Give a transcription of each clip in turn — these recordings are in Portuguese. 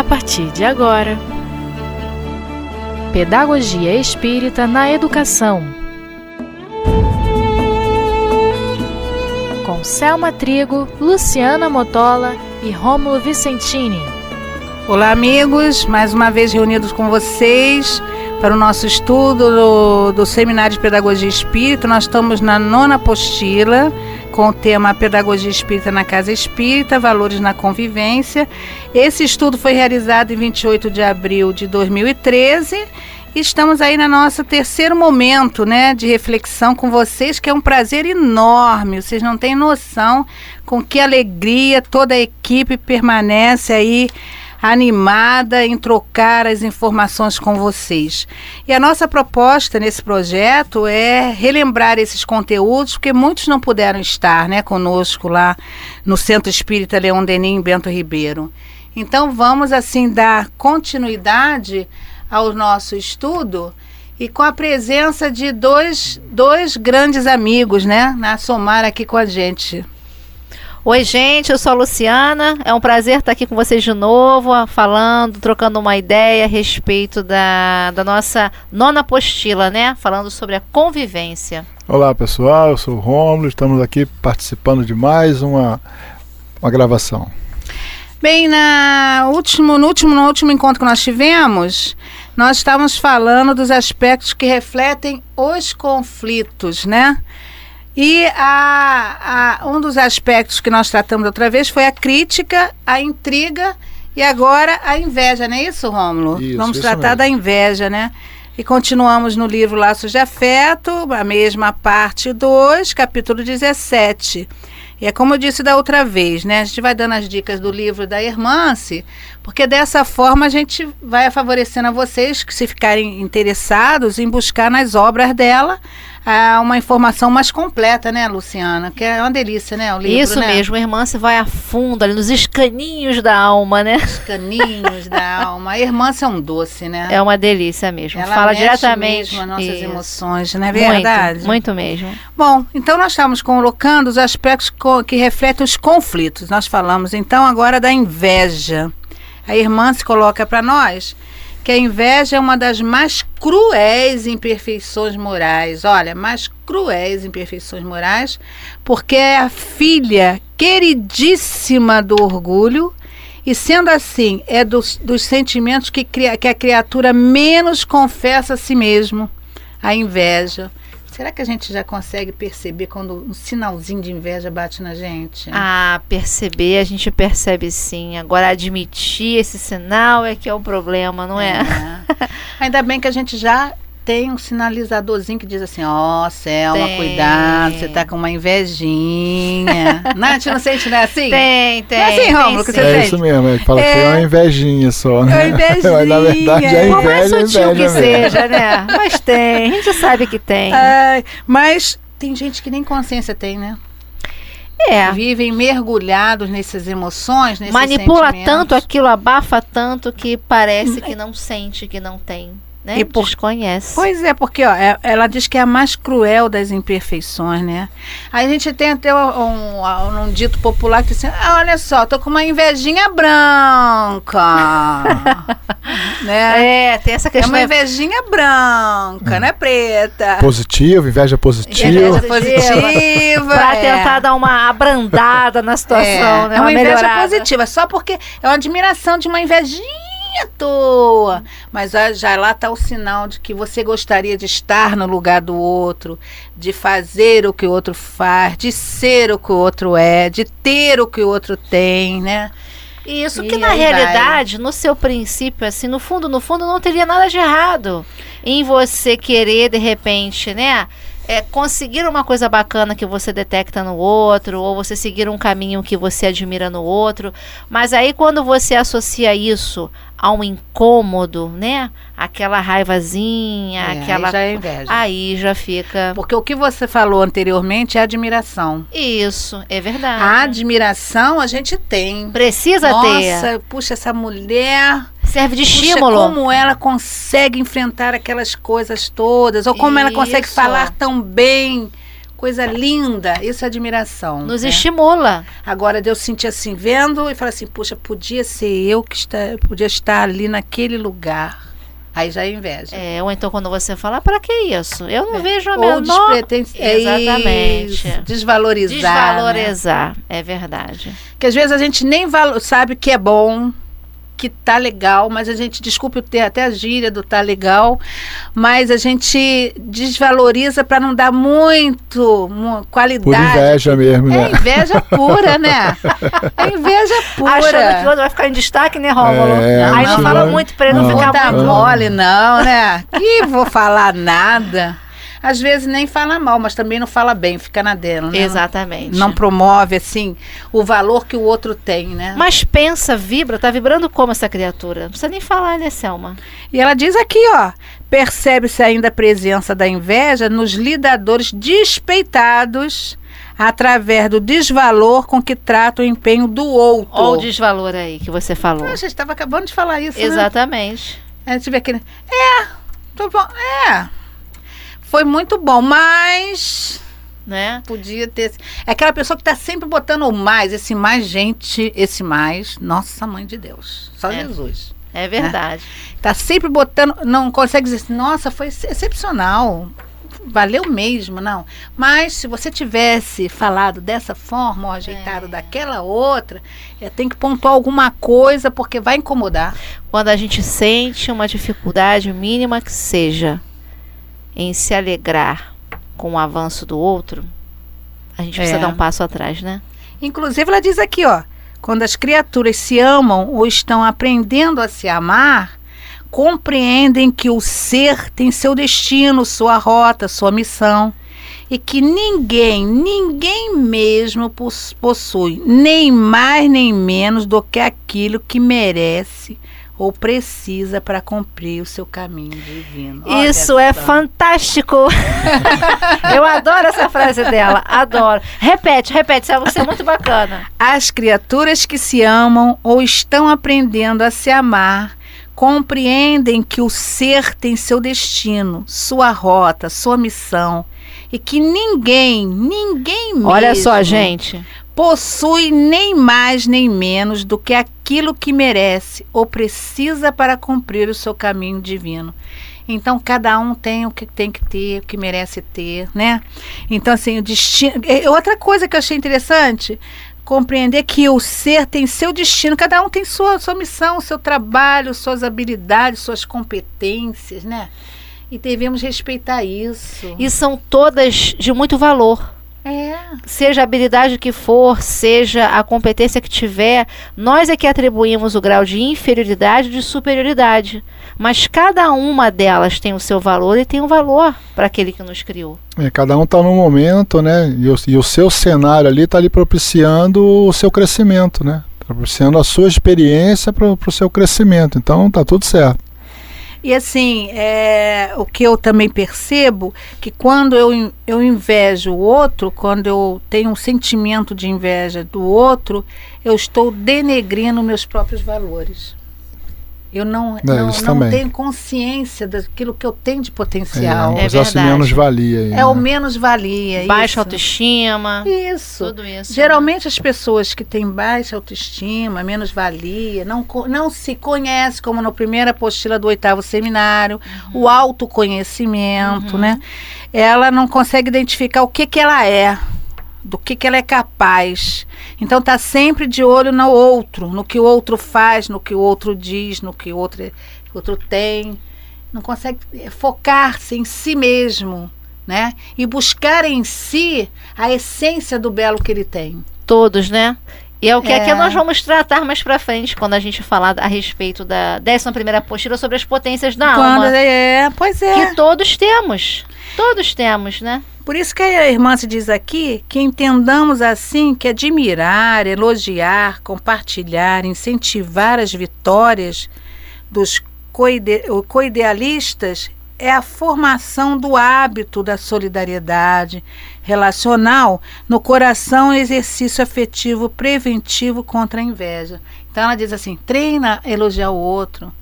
a partir de agora. Pedagogia Espírita na Educação. Com Selma Trigo, Luciana Motola e Rômulo Vicentini. Olá, amigos, mais uma vez reunidos com vocês para o nosso estudo do, do Seminário de Pedagogia Espírita. Nós estamos na nona apostila com o tema Pedagogia Espírita na Casa Espírita, Valores na Convivência. Esse estudo foi realizado em 28 de abril de 2013 e estamos aí no nosso terceiro momento né, de reflexão com vocês, que é um prazer enorme. Vocês não têm noção com que alegria toda a equipe permanece aí animada em trocar as informações com vocês. E a nossa proposta nesse projeto é relembrar esses conteúdos, porque muitos não puderam estar né, conosco lá no Centro Espírita Leão Denim Bento Ribeiro. Então vamos assim dar continuidade ao nosso estudo e com a presença de dois, dois grandes amigos, né, na somar aqui com a gente. Oi, gente, eu sou a Luciana. É um prazer estar aqui com vocês de novo, falando, trocando uma ideia a respeito da, da nossa nona apostila, né? Falando sobre a convivência. Olá, pessoal, eu sou o Romulo, estamos aqui participando de mais uma, uma gravação. Bem, na último, no, último, no último encontro que nós tivemos, nós estávamos falando dos aspectos que refletem os conflitos, né? E a, a, um dos aspectos que nós tratamos outra vez foi a crítica, a intriga e agora a inveja, não é isso, Rômulo? Isso, Vamos isso tratar mesmo. da inveja, né? E continuamos no livro Laços de Afeto, a mesma parte 2, capítulo 17. E é como eu disse da outra vez, né? A gente vai dando as dicas do livro da Irmance, porque dessa forma a gente vai favorecendo a vocês que se ficarem interessados em buscar nas obras dela uma informação mais completa, né, Luciana? Que é uma delícia, né, o livro, Isso né? mesmo, a irmã se vai a fundo ali nos escaninhos da alma, né? Os caninhos da alma. A é um doce, né? É uma delícia mesmo. Ela Fala mexe diretamente. mesmo as nossas Isso. emoções, não é verdade? Muito, muito mesmo. Bom, então nós estamos colocando os aspectos que refletem os conflitos. Nós falamos então agora da inveja. A irmã se coloca para nós que a inveja é uma das mais cruéis imperfeições morais. Olha, mais cruéis imperfeições morais, porque é a filha queridíssima do orgulho. E sendo assim, é dos, dos sentimentos que, que a criatura menos confessa a si mesmo, a inveja. Será que a gente já consegue perceber quando um sinalzinho de inveja bate na gente? Ah, perceber, a gente percebe sim. Agora, admitir esse sinal é que é o problema, não é? É. Ainda bem que a gente já tem um sinalizadorzinho que diz assim, ó, Selma, Tem. cuidado, você tá com uma invejinha. não, a gente não sente, né, assim? Tem, tem. Não é assim, tem Rômulo, que você É isso mesmo, ele fala que É. é uma invejinha só, né? É uma invejinha. Mas na verdade é Por Por mais inveja, sutil inveja que mesmo. seja, né? Mas tem, a gente sabe que tem. Ai, mas tem gente que nem consciência tem, né? É. Vivem mergulhados nessas emoções, nesses Manipula tanto aquilo, abafa tanto que parece que não sente, que não tem. Né? E por- Desconhece. Pois é, porque ó, é- ela diz que é a mais cruel das imperfeições, né? Aí a gente tem até um, um- um dito popular que diz assim, ah, olha só, tô com uma invejinha branca. né? É, tem essa É questão. uma invejinha branca, não é preta. Positivo, inveja positiva. Inveja positiva. positiva. Pra é. tentar dar uma abrandada na situação, é, né? é uma inveja melhorada. positiva, só porque é uma admiração de uma invejinha à toa. Mas já lá está o sinal de que você gostaria de estar no lugar do outro, de fazer o que o outro faz, de ser o que o outro é, de ter o que o outro tem, né? Isso E que na aí vai. realidade, no seu princípio, assim, no fundo, no fundo, não teria nada de errado em você querer, de repente, né? É, conseguir uma coisa bacana que você detecta no outro, ou você seguir um caminho que você admira no outro. Mas aí quando você associa isso a um incômodo, né? Aquela raivazinha, É, aquela. aí já é inveja. Aí já fica. Porque o que você falou anteriormente é admiração. Isso, é verdade. A admiração a gente tem. Precisa ter. Nossa, puxa, essa mulher Serve de Puxa, estímulo. como ela consegue enfrentar aquelas coisas todas, ou como ela consegue Isso. falar tão bem coisa linda, isso é admiração. Nos né? estimula. Agora, eu sentir assim, vendo e falar assim, puxa, podia ser eu que está, podia estar ali naquele lugar. Aí já é inveja. É, ou então quando você fala, para que isso? Eu não vejo a Ou menor... despreten- é Exatamente. isso, desvalorizar. né? Desvalorizar, é verdade. Que às vezes a gente nem sabe que é bom, que tá legal, mas a gente, desculpe o ter até a gíria do tá legal, mas a gente desvaloriza para não dar muito mu- qualidade. Por inveja mesmo, É né? inveja pura, né? É inveja pura. Achando que o outro vai ficar em destaque, né, Rômulo? É, Aí não não, fala não. muito pra ele não, Não. Não ficar dá muito... mole, não, né? Que vou falar nada. Às vezes nem fala mal, mas também não fala bem, fica na dela, né? Exatamente. Não promove, assim, o valor que o outro tem, né? Mas pensa, vibra, tá vibrando como essa criatura? Não precisa nem falar, né, Selma? E ela diz aqui, ó, percebe-se ainda a presença da inveja nos lidadores despeitados através do desvalor com que trata o empenho do outro. Olha o desvalor aí que você falou. Ah, A gente estava acabando de falar isso, né? Exatamente. A gente vê aquele. É, tô bom. É. Foi muito bom, mas Né? podia ter. É aquela pessoa que está sempre botando o mais, esse mais, gente, esse mais. Nossa mãe de Deus. Só É. Jesus. É verdade. Tá sempre botando. Não consegue dizer assim, nossa, foi ex- excepcional. Valeu mesmo, não. Mas se você tivesse falado dessa forma, ou ajeitado É. daquela outra, é, tem que pontuar alguma coisa, porque vai incomodar. Quando a gente sente uma dificuldade mínima que seja em se alegrar com o avanço do outro, a gente precisa É. dar um passo atrás, né? Inclusive, ela diz aqui, ó, quando as criaturas se amam ou estão aprendendo a se amar, compreendem que o ser tem seu destino, sua rota, sua missão, e que ninguém, ninguém mesmo pos- possui nem mais nem menos do que aquilo que merece ou precisa para cumprir o seu caminho divino. Olha Isso é fantástico! Eu adoro essa frase dela, adoro. Repete, repete, Selma, isso é muito bacana. As criaturas que se amam ou estão aprendendo a se amar compreendem que o ser tem seu destino, sua rota, sua missão e que ninguém, ninguém mesmo Olha só, gente. possui nem mais nem menos do que aquilo que merece ou precisa para cumprir o seu caminho divino. Então cada um tem o que tem que ter, o que merece ter, né? Então assim, o destino. é, Outra coisa que eu achei interessante, compreender que o ser tem seu destino, cada um tem sua sua missão, seu trabalho, suas habilidades, suas competências, né? E devemos respeitar isso. E são todas de muito valor. Seja a habilidade que for, seja a competência que tiver, nós é que atribuímos o grau de inferioridade e de superioridade. Mas cada uma delas tem o seu valor e tem um valor para aquele que nos criou. É, cada um está num momento, né? E o, e o seu cenário ali está ali propiciando o seu crescimento, né? Tá propiciando a sua experiência para o seu crescimento. Então tá tudo certo. E assim, é, o que eu também percebo que quando eu, eu invejo o outro, quando eu tenho um sentimento de inveja do outro, eu estou denegrindo meus próprios valores. Eu não, não, isso não também. tenho consciência daquilo que eu tenho de potencial. É É, verdade. menos valia. Aí, É o né? menos valia. Baixa isso. autoestima, Isso. tudo isso. Geralmente as pessoas que têm baixa autoestima, menos valia, não, não se conhecem, como na primeira apostila do oitavo seminário, o autoconhecimento, né? Ela não consegue identificar o que, que ela é, do que, que ela é capaz. Então tá sempre de olho no outro, no que o outro faz, no que o outro diz, no que o outro, outro tem. Não consegue eh, focar-se em si mesmo, né? E buscar em si a essência do belo que ele tem. Todos, né? E é o que É. aqui nós vamos tratar mais pra frente, quando a gente falar a respeito da 11 primeira apostila sobre as potências da Quando alma. é, pois é. Que todos temos. Todos temos, né? Por isso que a irmã se diz aqui que entendamos assim que admirar, elogiar, compartilhar, incentivar as vitórias dos coide- coidealistas é a formação do hábito da solidariedade relacional no coração exercício afetivo preventivo contra a inveja. Então ela diz assim: treina a elogiar o outro,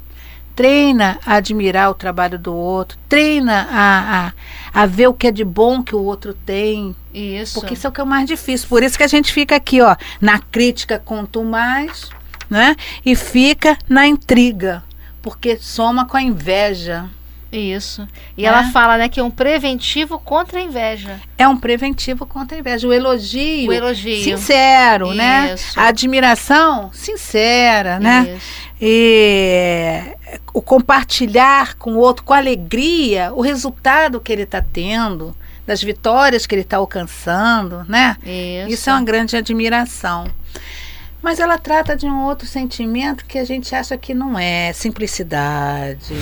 treina a admirar o trabalho do outro, treina a, a, a ver o que é de bom que o outro tem. Isso. Porque isso é o que é o mais difícil. Por isso que a gente fica aqui, ó, na crítica quanto mais, né? E fica na intriga, porque soma com a inveja. Isso. E Né? ela fala, né, que é um preventivo contra a inveja. É um preventivo contra a inveja. O elogio, O elogio. sincero, né? Isso. A admiração sincera, né? Isso. E o compartilhar com o outro com alegria o resultado que ele está tendo, das vitórias que ele está alcançando, né? Isso. Isso é uma grande admiração. Mas ela trata de um outro sentimento que a gente acha que não é simplicidade.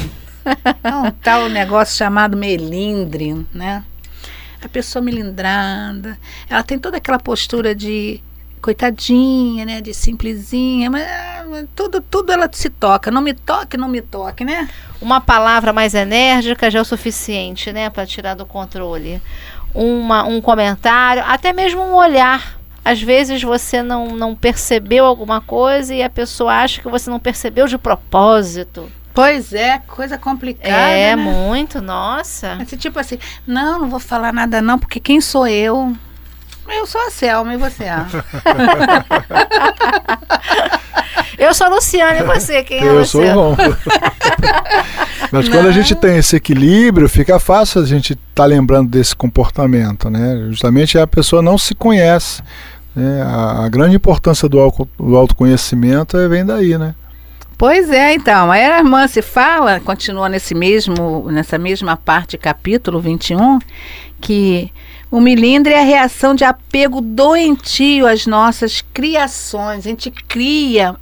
É um tal negócio chamado melindre, né? A pessoa melindrada, ela tem toda aquela postura de coitadinha, né? De simplesinha, mas tudo, tudo ela se toca. Não me toque, não me toque, né? Uma palavra mais enérgica já é o suficiente, né, para tirar do controle. Uma, um comentário, até mesmo um olhar. Às vezes você não, não percebeu alguma coisa e a pessoa acha que você não percebeu de propósito. Pois é, coisa complicada. é, né? muito, nossa. Esse tipo assim, não, não vou falar nada não, porque quem sou eu? Eu sou a Selma e você? Ah? Eu sou a Luciana e você, quem é Eu sou o Ron. Mas quando a gente tem esse equilíbrio, fica fácil a gente estar tá lembrando desse comportamento, né? Justamente a pessoa não se conhece. né? A, a grande importância do, auto- do autoconhecimento é- vem daí, né? Pois é, então. A irmã se fala, continua nesse mesmo, nessa mesma parte, capítulo 21, que o milindre é a reação de apego doentio às nossas criações. A gente cria.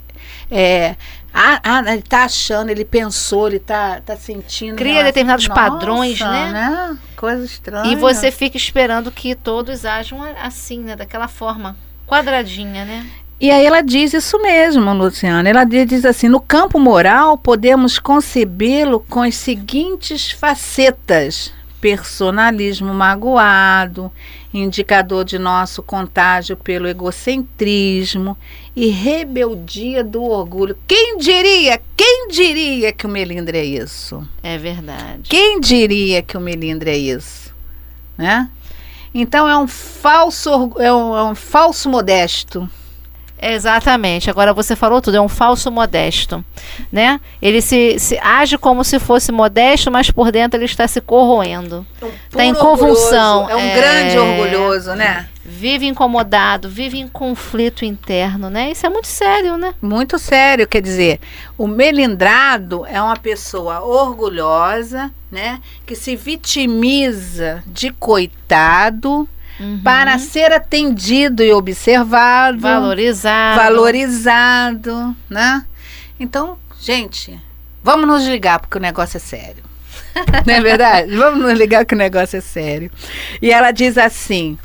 É, ah, ah, ele tá achando, ele pensou, ele tá, tá sentindo. Cria Nossa, determinados padrões, né? Coisa estranha. E você fica esperando que todos ajam assim, né? Daquela forma, quadradinha, né? E aí ela diz isso mesmo, Luciana. Ela di- diz assim: no campo moral, podemos concebê-lo com as seguintes facetas: personalismo magoado, indicador de nosso contágio pelo egocentrismo e rebeldia do orgulho. Quem diria? Quem diria que o melindre é isso? É verdade. Quem diria que o melindre é isso? Né? Então é um falso, é um, é um falso modesto. Exatamente. Agora você falou tudo, é um falso modesto, né? Ele se, se age como se fosse modesto, mas por dentro ele está se corroendo. Tá em Puro convulsão, orgulhoso, É um é. grande orgulhoso, né? Vive incomodado, vive em conflito interno, né? Isso é muito sério, né? Muito sério, quer dizer, o melindrado é uma pessoa orgulhosa, né? Que se vitimiza de coitado Uhum. para ser atendido e observado. Valorizado. valorizado, né? Então, gente, vamos nos ligar porque o negócio é sério. Não é verdade? Vamos nos ligar que o negócio é sério. E ela diz assim: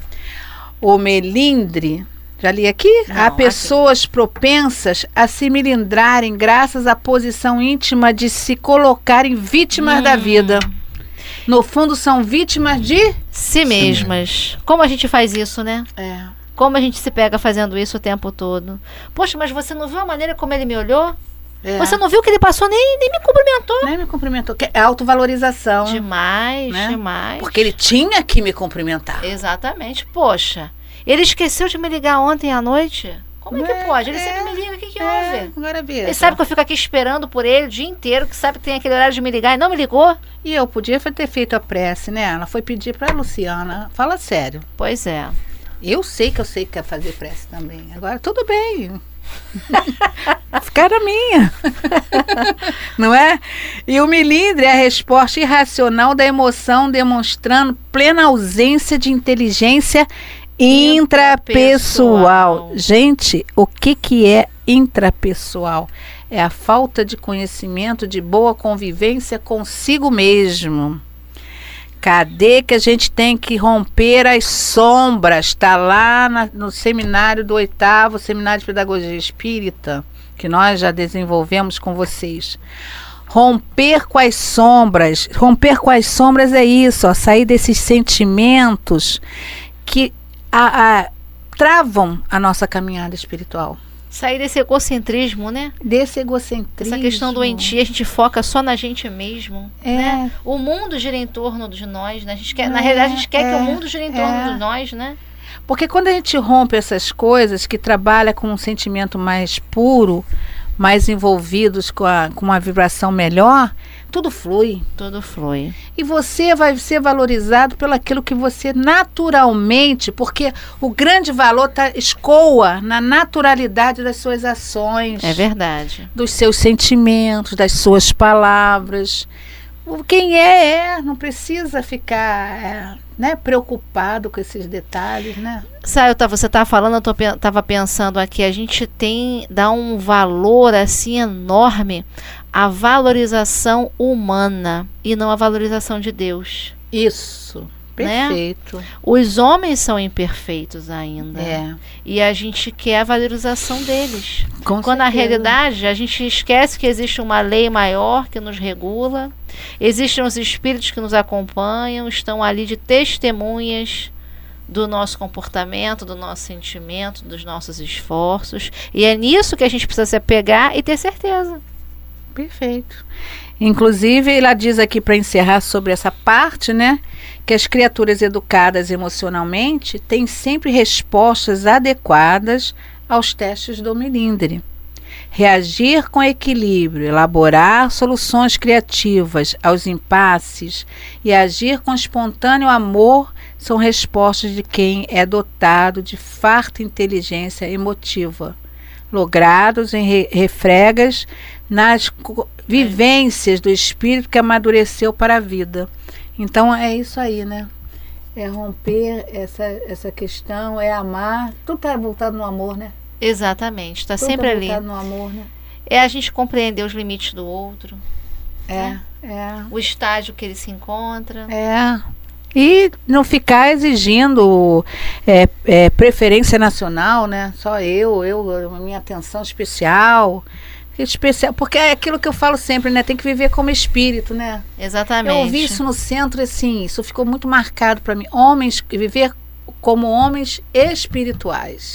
o melindre, já li aqui? Não, Há aqui. pessoas propensas a se melindrarem graças à posição íntima de se colocarem vítimas da Hum. vida. No fundo, são vítimas de. Si mesmas. Como a gente faz isso, né? É. Como a gente se pega fazendo isso o tempo todo. Poxa, mas você não viu a maneira como ele me olhou? é. Você não viu que ele passou nem, nem me cumprimentou? Nem me cumprimentou. que É autovalorização. Demais, Né? demais. Porque ele tinha que me cumprimentar. Exatamente. Poxa, ele esqueceu de me ligar ontem à noite? Como é que É, pode? Ele é, sempre me liga, o que, que É, houve? agora veja. Ele sabe que eu fico aqui esperando por ele o dia inteiro, que sabe que tem aquele horário de me ligar e não me ligou? E eu podia ter feito a prece, né? Ela foi pedir pra Luciana. Fala sério. Pois é. Eu sei que eu sei que quer fazer prece também. Agora, tudo bem. Ficar minha. Não é? E o melindre é a resposta irracional da emoção, demonstrando plena ausência de inteligência intrapessoal. Gente, o que, que é intrapessoal? É a falta de conhecimento, de boa convivência consigo mesmo. Cadê que a gente tem que romper as sombras? Está lá na- no seminário do oitavo, seminário de pedagogia espírita, que nós já desenvolvemos com vocês. Romper com as sombras. Romper com as sombras é isso, ó, sair desses sentimentos que a- a- travam a nossa caminhada espiritual. Sair desse egocentrismo, né? Desse egocentrismo. Essa questão doentia, a gente foca só na gente mesmo. É. Né? O mundo gira em torno de nós, né? A gente quer, na É, realidade, a gente quer que é, o mundo gira em torno é. de nós, né? Porque quando a gente rompe essas coisas, que trabalha com um sentimento mais puro, mais envolvidos com, a, com uma vibração melhor, tudo flui. Tudo flui. E você vai ser valorizado pelo aquilo que você naturalmente, porque o grande valor tá, escoa na naturalidade das suas ações, É verdade. dos seus sentimentos, das suas palavras. Quem é, é. Não precisa ficar é, né, preocupado com esses detalhes, né? Sabe, tava- você estava falando, eu tô, pen- tava pensando aqui, a gente tem, dá um valor assim enorme à valorização humana e não à valorização de Deus. Isso. Né? Perfeito. Os homens são imperfeitos ainda. É. E a gente quer a valorização deles. Com Quando na certeza. realidade a gente esquece que existe uma lei maior que nos regula, existem os espíritos que nos acompanham, estão ali de testemunhas do nosso comportamento, do nosso sentimento, dos nossos esforços. E é nisso que a gente precisa se apegar e ter certeza. Perfeito. Inclusive, ela diz aqui para encerrar sobre essa parte, né? Que as criaturas educadas emocionalmente têm sempre respostas adequadas aos testes do Milindre. Reagir com equilíbrio, elaborar soluções criativas aos impasses e agir com espontâneo amor são respostas de quem é dotado de farta inteligência emotiva, logrados em re- refregas nas vivências do espírito que amadureceu para a vida. Então é isso aí, né? É romper essa, essa questão, é amar. Tudo está voltado no amor, né? Exatamente, está sempre tá ali. voltado no amor, né? É a gente compreender os limites do outro, É, é. o estágio que ele se encontra. É. E não ficar exigindo é, é, preferência nacional, né? Só eu, eu, a minha atenção especial. Especial, porque é aquilo que eu falo sempre, né? Tem que viver como espírito, né? Exatamente. Eu ouvi isso no centro, assim, isso ficou muito marcado para mim. Homens, viver como homens espirituais.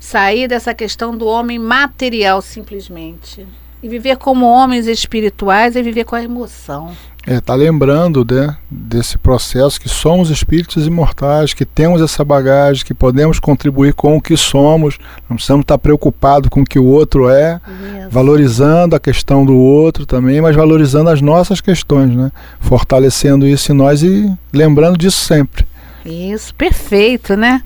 Sair dessa questão do homem material, simplesmente. E viver como homens espirituais é viver com a emoção. É, tá lembrando né, desse processo que somos espíritos imortais, que temos essa bagagem, que podemos contribuir com o que somos, não precisamos estar preocupados com o que o outro é, valorizando a questão do outro também, mas valorizando as nossas questões, né? Fortalecendo isso em nós e lembrando disso sempre. Isso, perfeito, né?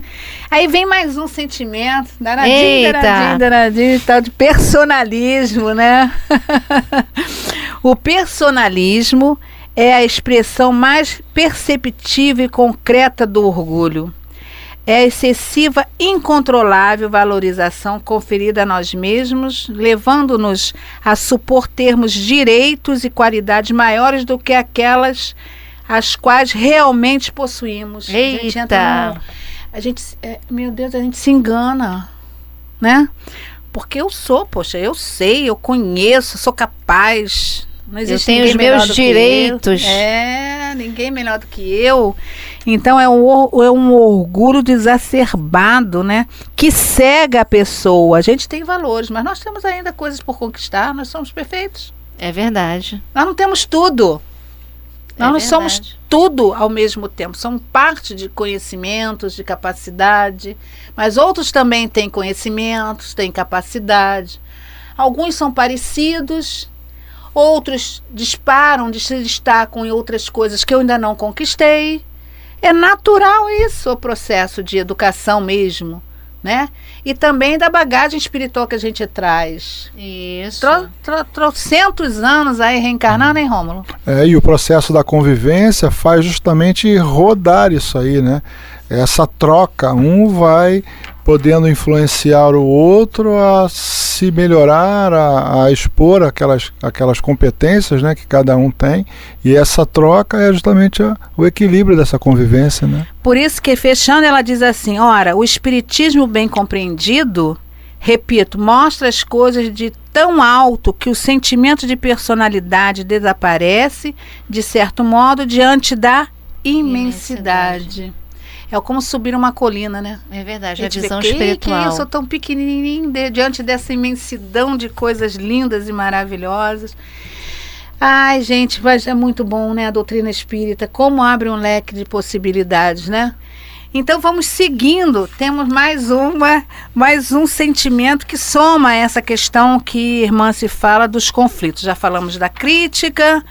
Aí vem mais um sentimento, danadinho, Eita! danadinho, danadinho, tal de personalismo, né? o personalismo é a expressão mais perceptível e concreta do orgulho. É a excessiva, incontrolável valorização conferida a nós mesmos, levando-nos a supor termos direitos e qualidades maiores do que aquelas as quais realmente possuímos. A gente entra Eita! num- a gente, é, meu Deus, a gente se engana, né? Porque eu sou, poxa, eu sei, eu conheço, sou capaz. Não existe tenho ninguém os meus direitos. eu. É, ninguém melhor do que eu. Então é um, é um orgulho desacerbado, né? Que cega a pessoa. A gente tem valores, mas nós temos ainda coisas por conquistar. Nós somos perfeitos. É verdade. Nós não temos tudo. É Nós não somos tudo ao mesmo tempo. São parte de conhecimentos, de capacidade. Mas outros também têm conhecimentos, têm capacidade. Alguns são parecidos, outros disparam, de- se destacam em outras coisas que eu ainda não conquistei. É natural isso, o processo de educação mesmo, né? E também da bagagem espiritual que a gente traz. Isso. Tro, tro, trocentos anos aí reencarnando, hein, Rômulo? É, e o processo da convivência faz justamente rodar isso aí, né? Essa troca, um vai podendo influenciar o outro a se melhorar, a, a expor aquelas, aquelas competências né, que cada um tem, e essa troca é justamente a- o equilíbrio dessa convivência. Né? Por isso que, fechando, ela diz assim: ora, o espiritismo bem compreendido, repito, mostra as coisas de tão alto que o sentimento de personalidade desaparece, de certo modo, diante da imensidade. É como subir uma colina, né? É verdade, a, gente visão vê, espiritual. Que eu sou tão pequenininho de- diante dessa imensidão de coisas lindas e maravilhosas. Ai, gente, mas é muito bom, né? A doutrina espírita, como abre um leque de possibilidades, né? Então vamos seguindo. Temos mais uma, mais um sentimento que soma essa questão que irmã se fala dos conflitos. Já falamos da crítica,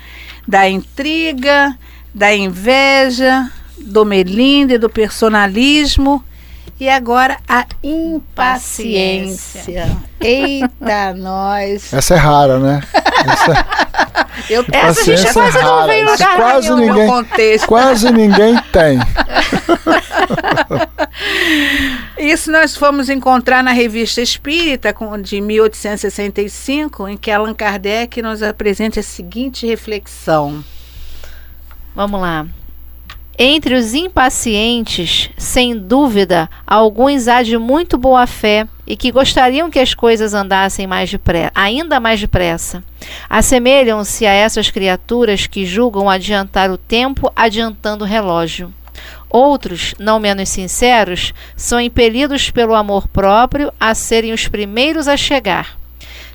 da intriga, da inveja, do melindre, do personalismo e agora a impaciência. Eita, nós. Essa é rara, né? Essa, Eu Essa gente paciência quase é não rara. veio lugar quase nenhum, ninguém, contexto. quase ninguém tem. Isso nós fomos encontrar na Revista Espírita com- de 1865, em que Allan Kardec nos apresenta a seguinte reflexão. Vamos lá. Entre os impacientes, sem dúvida, alguns há de muito boa fé e que gostariam que as coisas andassem mais depressa, ainda mais depressa. Assemelham-se a essas criaturas que julgam adiantar o tempo adiantando o relógio. Outros, não menos sinceros, são impelidos pelo amor próprio a serem os primeiros a chegar.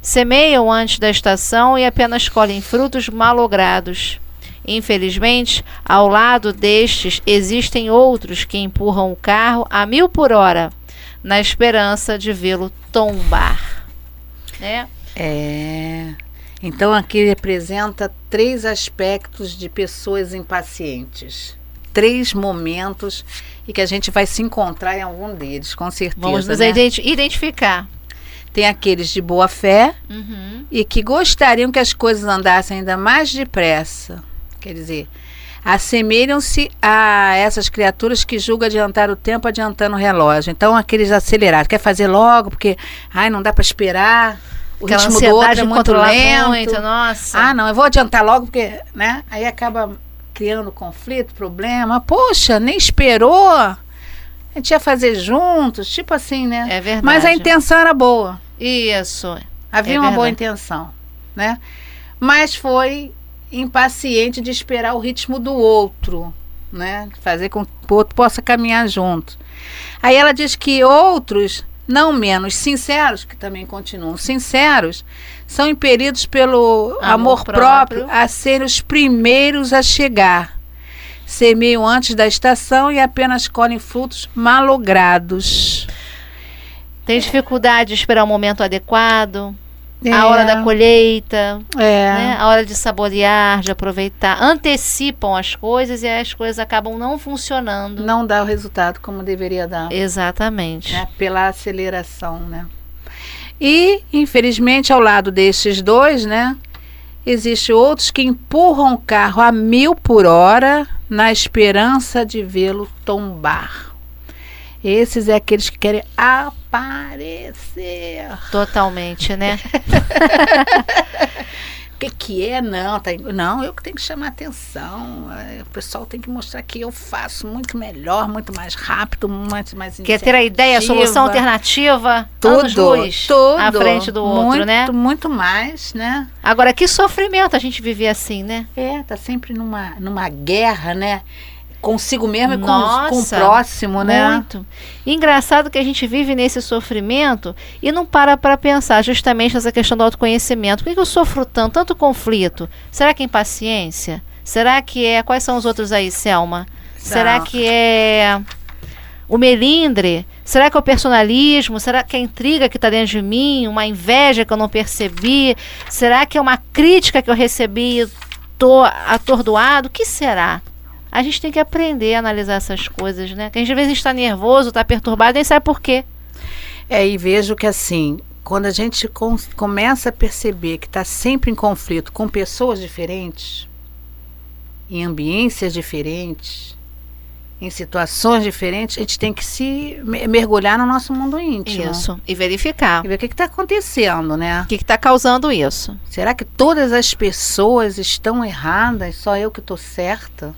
Semeiam antes da estação e apenas colhem frutos malogrados. Infelizmente, ao lado destes existem outros que empurram o carro a mil por hora, na esperança de vê-lo tombar. Né? É. Então aqui representa três aspectos de pessoas impacientes. Três momentos e que a gente vai se encontrar em algum deles, com certeza. Vamos nos né? identi- identificar. Tem aqueles de boa fé Uhum. e que gostariam que as coisas andassem ainda mais depressa. Quer dizer, assemelham-se a essas criaturas que julgam adiantar o tempo adiantando o relógio. Então, aqueles acelerados, quer fazer logo, porque ai, não dá para esperar. O Aquela ritmo do outro é de muito lento. muito, nossa. Ah, não, eu vou adiantar logo, porque, né? Aí acaba criando conflito, problema. Poxa, nem esperou. A gente ia fazer juntos, tipo assim, né? é verdade. Mas a intenção era boa. Isso. Havia É uma boa intenção, né? Mas foi impaciente de esperar o ritmo do outro, né? Fazer com que o outro possa caminhar junto. Aí ela diz que outros, não menos sinceros, que também continuam sinceros, são impelidos pelo Amor amor, próprio. próprio a serem os primeiros a chegar. Semeiam antes da estação e apenas colhem frutos malogrados. Tem dificuldade de esperar o momento adequado, É, a hora da colheita, é. né? a hora de saborear, de aproveitar. Antecipam as coisas e as coisas acabam não funcionando. não dá o resultado como deveria dar, Exatamente. né? Pela aceleração, né? E, infelizmente, ao lado destes dois, né? Existem outros que empurram o carro a mil por hora na esperança de vê-lo tombar. Esses é aqueles que querem aparecer. Totalmente, né? O que, que é? Não, tá, não, eu que tenho que chamar atenção. é, O pessoal tem que mostrar que eu faço muito melhor, muito mais rápido, muito mais Quer ter a ideia, a solução alternativa, Tudo, tudo. à frente do outro, muito, né? Muito mais, né? Agora, que sofrimento a gente viver assim, né? É, tá sempre numa, numa guerra, né? Consigo mesmo e com, com o próximo, né? Muito. Engraçado que a gente vive nesse sofrimento e não para para pensar justamente nessa questão do autoconhecimento. Por que, eu sofro tanto, tanto conflito? Será que é impaciência? Será que é. Quais são os outros aí, Selma? Será que é o melindre? Será que é o personalismo? Será que é a intriga que está dentro de mim? Uma inveja que eu não percebi? Será que é uma crítica que eu recebi e tô atordoado? O que será? A gente tem que aprender a analisar essas coisas, né? Que a gente às vezes está nervoso, está perturbado, nem sabe por quê. É, e vejo que assim, quando a gente com- começa a perceber que está sempre em conflito com pessoas diferentes, em ambiências diferentes, em situações diferentes, a gente tem que se me- mergulhar no nosso mundo íntimo. Isso. E verificar. E ver o que está acontecendo, né? O que está causando isso? Será que todas as pessoas estão erradas, só eu que estou certa?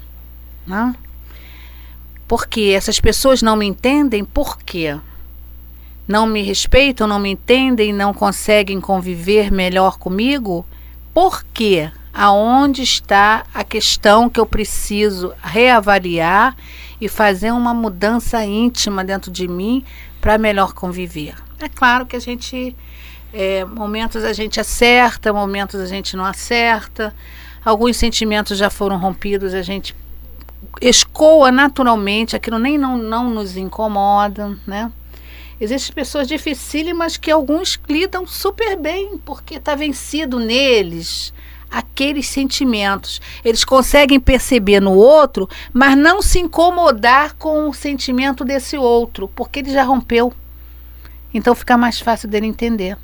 Não? Porque essas pessoas não me entendem, por quê? Não me respeitam, não me entendem, não conseguem conviver melhor comigo? Por quê? Aonde está a questão que eu preciso reavaliar e fazer uma mudança íntima dentro de mim para melhor conviver. É claro que a gente, é, momentos a gente acerta, momentos a gente não acerta, alguns sentimentos já foram rompidos, a gente escoa naturalmente, aquilo nem não, não nos incomoda, né? Existem pessoas dificílimas que alguns lidam super bem, porque está vencido neles aqueles sentimentos. Eles conseguem perceber no outro, mas não se incomodar com o sentimento desse outro, porque ele já rompeu. Então fica mais fácil dele entender,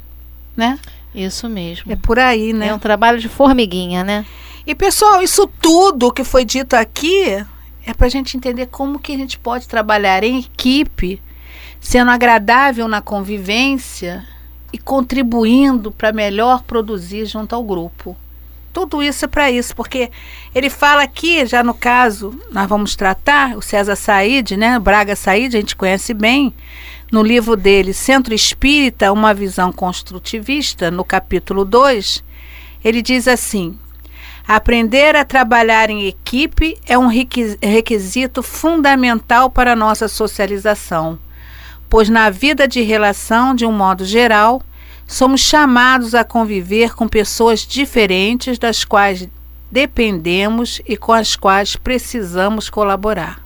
né? Isso mesmo. É por aí, né? É um trabalho de formiguinha, né? E pessoal, isso tudo que foi dito aqui é para a gente entender como que a gente pode trabalhar em equipe, sendo agradável na convivência e contribuindo para melhor produzir junto ao grupo. Tudo isso é para isso, porque ele fala aqui, já no caso, nós vamos tratar, o César Said, né? Braga Said, a gente conhece bem, no livro dele, Centro Espírita, uma visão construtivista, no capítulo 2, ele diz assim: Aprender a trabalhar em equipe é um requisito fundamental para a nossa socialização, pois na vida de relação, de um modo geral, somos chamados a conviver com pessoas diferentes das quais dependemos e com as quais precisamos colaborar.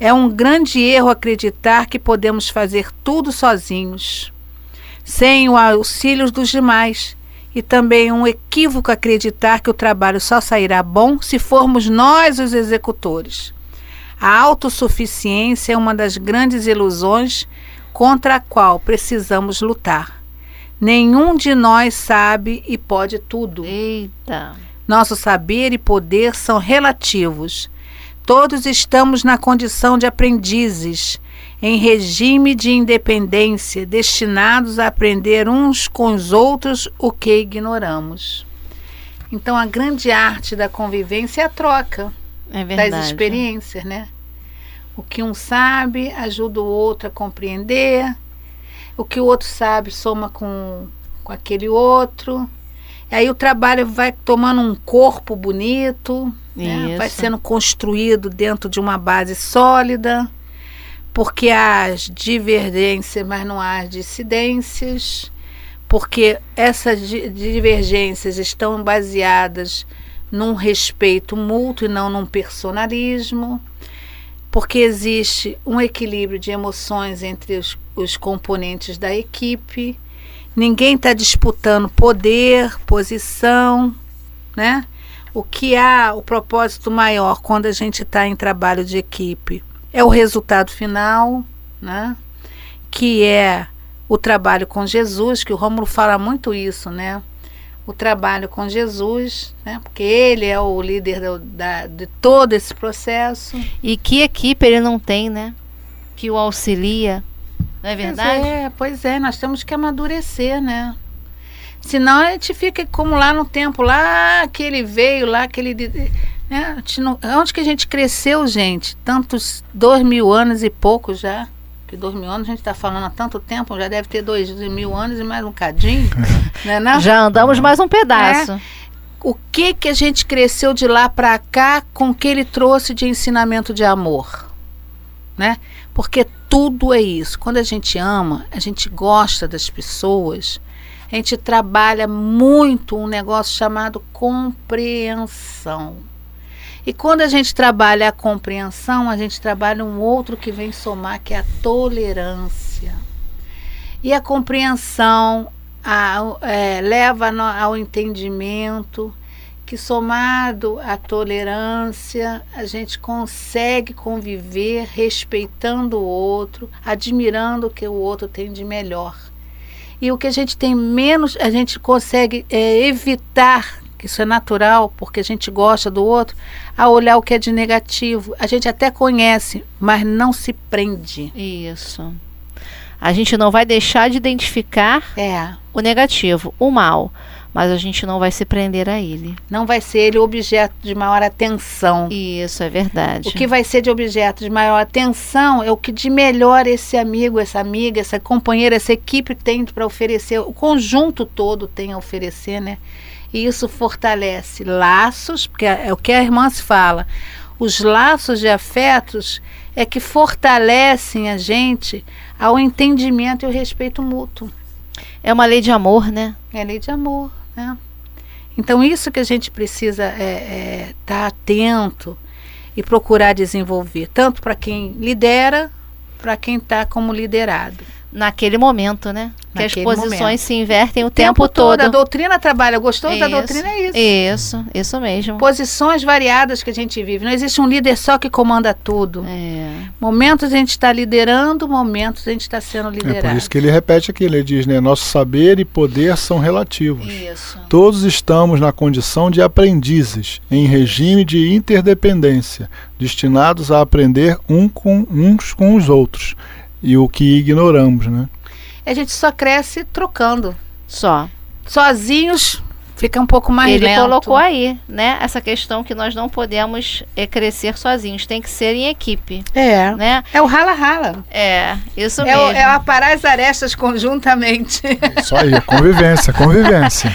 É um grande erro acreditar que podemos fazer tudo sozinhos, sem o auxílio dos demais e também um equívoco acreditar que o trabalho só sairá bom se formos nós os executores. A autossuficiência é uma das grandes ilusões contra a qual precisamos lutar. Nenhum de nós sabe e pode tudo. Eita. Nosso saber e poder são relativos. Todos estamos na condição de aprendizes em regime de independência, destinados a aprender uns com os outros o que ignoramos. Então, a grande arte da convivência é a troca é verdade. das experiências, né? O que um sabe ajuda o outro a compreender, o que o outro sabe soma com, com aquele outro. E aí o trabalho vai tomando um corpo bonito, né? vai sendo construído dentro de uma base sólida porque há as divergências, mas não há as dissidências, porque essas divergências estão baseadas num respeito mútuo e não num personalismo, porque existe um equilíbrio de emoções entre os, os componentes da equipe, ninguém está disputando poder, posição, né? O que há, o propósito maior quando a gente está em trabalho de equipe é o resultado final, né? que é o trabalho com Jesus, que o Rômulo fala muito isso, né? O trabalho com Jesus, né? Porque ele é o líder do, da, de todo esse processo. E que equipe ele não tem, né? Que o auxilia. Não é verdade? Pois é, pois é, nós temos que amadurecer, né? Senão a gente fica como lá no tempo, lá que ele veio, lá que ele é, não, onde que a gente cresceu, gente? Tantos dois mil anos e pouco já. Que dois mil anos a gente está falando há tanto tempo, já deve ter dois mil anos e mais um cadinho. né, não? Já andamos mais um pedaço. É. O que que a gente cresceu de lá para cá com o que ele trouxe de ensinamento de amor? Né? Porque tudo é isso. Quando a gente ama, a gente gosta das pessoas, a gente trabalha muito um negócio chamado compreensão. E quando a gente trabalha a compreensão, a gente trabalha um outro que vem somar, que é a tolerância. E a compreensão a, é, leva ao entendimento, que somado à tolerância, a gente consegue conviver respeitando o outro, admirando o que o outro tem de melhor. E o que a gente tem menos, a gente consegue é, evitar que isso é natural, porque a gente gosta do outro, a olhar o que é de negativo. A gente até conhece, mas não se prende. Isso. A gente não vai deixar de identificar é. o negativo, o mal, mas a gente não vai se prender a ele. Não vai ser ele objeto de maior atenção. Isso é verdade. O que vai ser de objeto de maior atenção é o que de melhor esse amigo, essa amiga, essa companheira, essa equipe tem para oferecer, o conjunto todo tem a oferecer, né? E isso fortalece laços, porque é, é o que a irmã se fala. os laços de afetos é que fortalecem a gente ao entendimento e ao respeito mútuo. É uma lei de amor, né? É lei de amor, né? Então isso que a gente precisa estar é, é, tá atento e procurar desenvolver, tanto para quem lidera, para quem está como liderado. Naquele momento, né? que as posições momento. se invertem o, tempo, tempo, todo. A doutrina trabalha. Gostou isso, da doutrina? É isso. Isso, isso mesmo. Posições variadas que a gente vive. Não existe um líder só que comanda tudo. É. Momentos a gente está liderando, momentos a gente está sendo liderado. É por isso que ele repete aqui, ele diz, né? Nosso saber e poder são relativos. Isso. Todos estamos na condição de aprendizes, em regime de interdependência, destinados a aprender um com, uns com os outros. E o que ignoramos, né? a gente só cresce trocando. Só. Sozinhos fica um pouco mais Ele lento. colocou aí, né, essa questão que nós não podemos é, crescer sozinhos, tem que ser em equipe. É. Né? É o rala-rala. É, isso é mesmo. O, é aparar as arestas conjuntamente. Isso aí, convivência, convivência.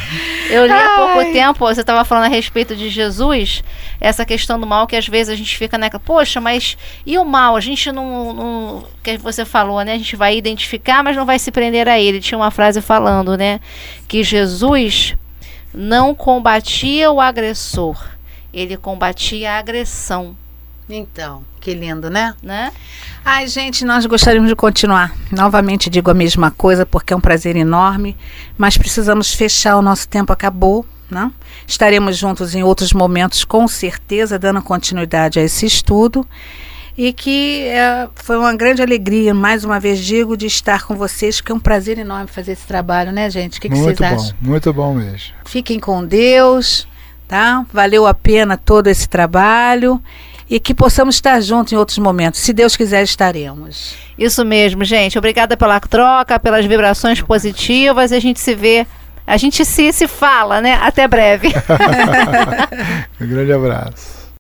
Eu li há pouco tempo, você estava falando a respeito de Jesus, essa questão do mal que às vezes a gente fica naquela, poxa, mas e o mal? A gente não, não, que você falou, né? A gente vai identificar, mas não vai se prender a ele. Tinha uma frase falando, né, que Jesus não combatia o agressor, ele combatia a agressão. Então, que lindo, né? Né? Ai, gente, nós gostaríamos de continuar. Novamente digo a mesma coisa porque é um prazer enorme, mas precisamos fechar, o nosso tempo acabou, né? Estaremos juntos em outros momentos, com certeza, dando continuidade a esse estudo e que é, foi uma grande alegria, mais uma vez digo, de estar com vocês, que é um prazer enorme fazer esse trabalho, né, gente? O que, que vocês bom, acham? Muito bom mesmo. Fiquem com Deus, tá? Valeu a pena todo esse trabalho e que possamos estar juntos em outros momentos. Se Deus quiser, estaremos. Isso mesmo, gente. Obrigada pela troca, pelas vibrações positivas. A gente se vê, a gente se, se fala, né? Até breve. um grande abraço.